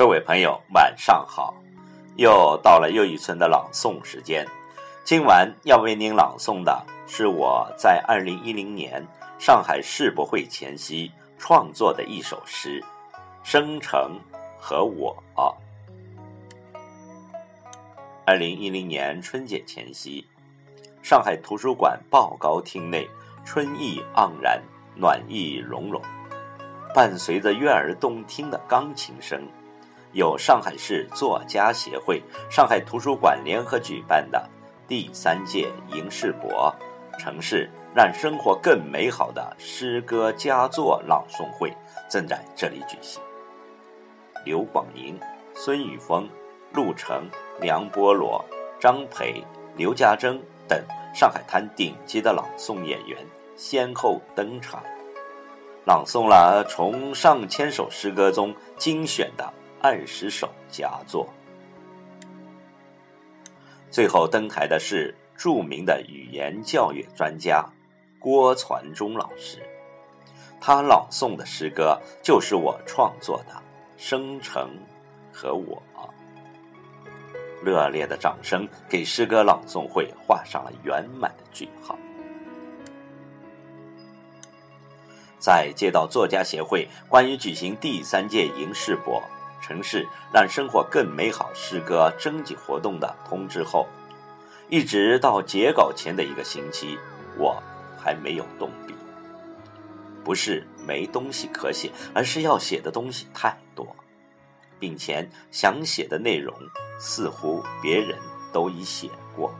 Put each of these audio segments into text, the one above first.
各位朋友，晚上好！又到了又一村的朗诵时间。今晚要为您朗诵的是我在二零一零年上海世博会前夕创作的一首诗《生成和我》。二零一零年春节前夕，上海图书馆报告厅内春意盎然，暖意融融，伴随着悦耳动听的钢琴声。有上海市作家协会、上海图书馆联合举办的第三届迎世博城市让生活更美好的诗歌佳作朗诵会正在这里举行。刘广宁、孙雨峰、陆成、梁波罗、张培、刘家珍等上海滩顶级的朗诵演员先后登场，朗诵了从上千首诗歌中精选的。二十首佳作，最后登台的是著名的语言教育专家郭传忠老师，他朗诵的诗歌就是我创作的《生成》和我。热烈的掌声给诗歌朗诵会画上了圆满的句号。在接到作家协会关于举行第三届迎世博。城市让生活更美好诗歌征集活动的通知后，一直到截稿前的一个星期，我还没有动笔。不是没东西可写，而是要写的东西太多，并且想写的内容似乎别人都已写过。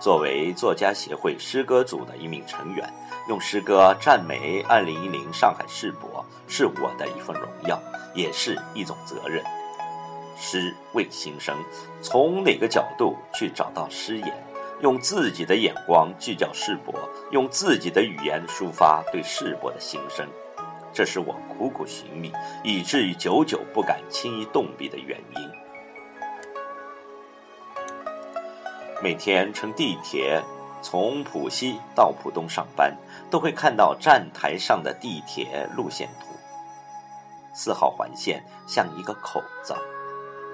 作为作家协会诗歌组的一名成员。用诗歌赞美二零一零上海世博，是我的一份荣耀，也是一种责任。诗为心声，从哪个角度去找到诗眼？用自己的眼光聚焦世博，用自己的语言抒发对世博的心声，这是我苦苦寻觅，以至于久久不敢轻易动笔的原因。每天乘地铁。从浦西到浦东上班，都会看到站台上的地铁路线图。四号环线像一个口子，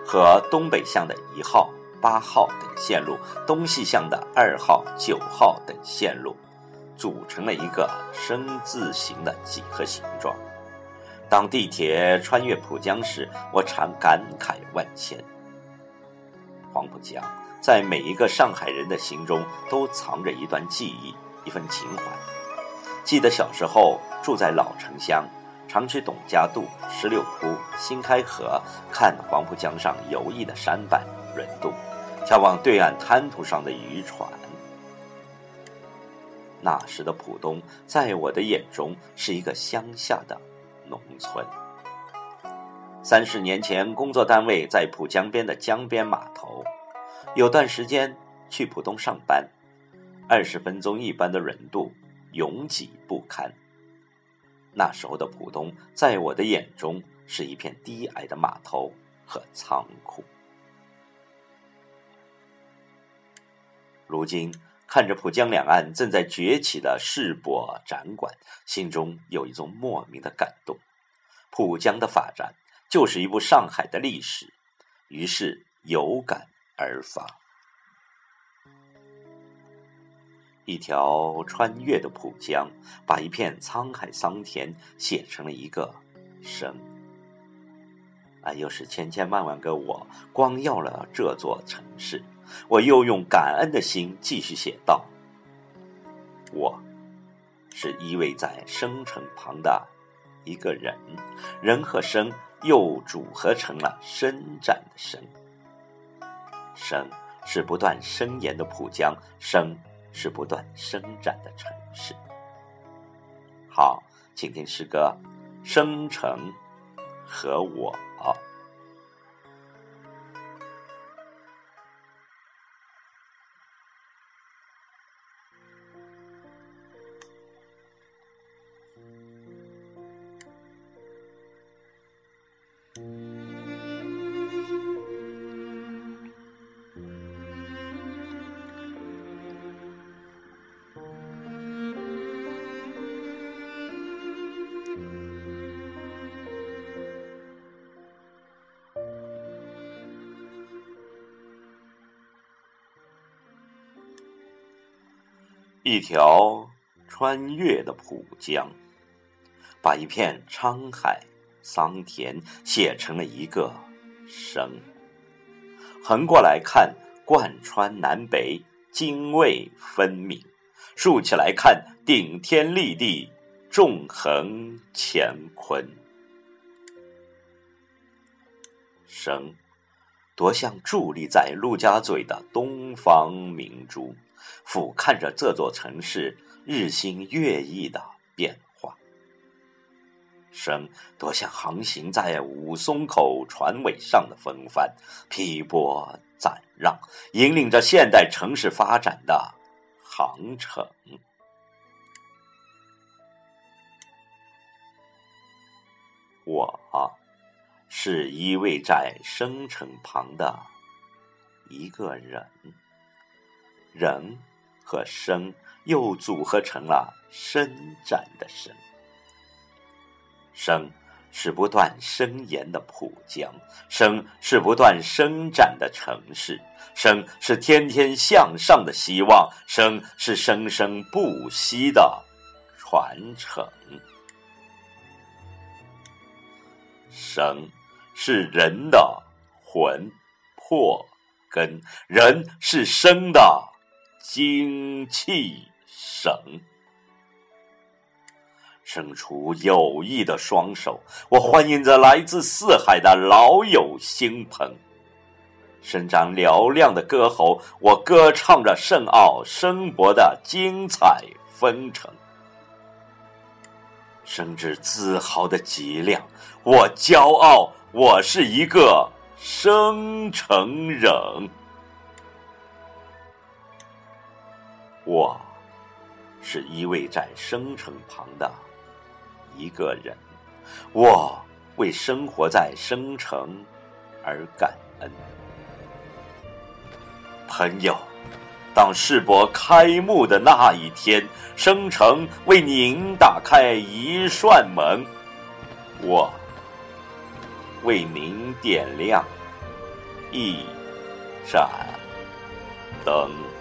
和东北向的一号、八号等线路，东西向的二号、九号等线路，组成了一个生字形的几何形状。当地铁穿越浦江时，我常感慨万千。黄浦江。在每一个上海人的心中，都藏着一段记忆，一份情怀。记得小时候住在老城乡，常去董家渡、石榴窟、新开河看黄浦江上游弋的舢板轮渡，眺望对岸滩涂上的渔船。那时的浦东，在我的眼中是一个乡下的农村。三十年前，工作单位在浦江边的江边码头。有段时间去浦东上班，二十分钟一班的轮渡，拥挤不堪。那时候的浦东，在我的眼中是一片低矮的码头和仓库。如今看着浦江两岸正在崛起的世博展馆，心中有一种莫名的感动。浦江的发展就是一部上海的历史，于是有感。而发，一条穿越的浦江，把一片沧海桑田写成了一个生。啊，又是千千万万个我光耀了这座城市，我又用感恩的心继续写道：我是依偎在生城旁的一个人，人和生又组合成了伸展的生。生是不断伸延的浦江，生是不断伸展的城市。好，请听诗歌《生成》和我。一条穿越的浦江，把一片沧海桑田写成了一个生。横过来看，贯穿南北，泾渭分明；竖起来看，顶天立地，纵横乾坤。生，多像伫立在陆家嘴的东方明珠。俯瞰着这座城市日新月异的变化，生多像航行在五松口船尾上的风帆，劈波斩浪，引领着现代城市发展的航程。我是依偎在生城旁的一个人，人。和生又组合成了伸展的生，生是不断伸延的浦江，生是不断伸展的城市，生是天天向上的希望，生是生生不息的传承，生是人的魂魄根，人是生的。精气神，伸出友谊的双手，我欢迎着来自四海的老友新朋，伸张嘹亮的歌喉，我歌唱着圣奥生活的精彩纷呈，生至自豪的脊梁，我骄傲，我是一个生城人。我，是依偎在生城旁的一个人，我为生活在生城而感恩。朋友，当世博开幕的那一天，生城为您打开一扇门，我为您点亮一盏灯。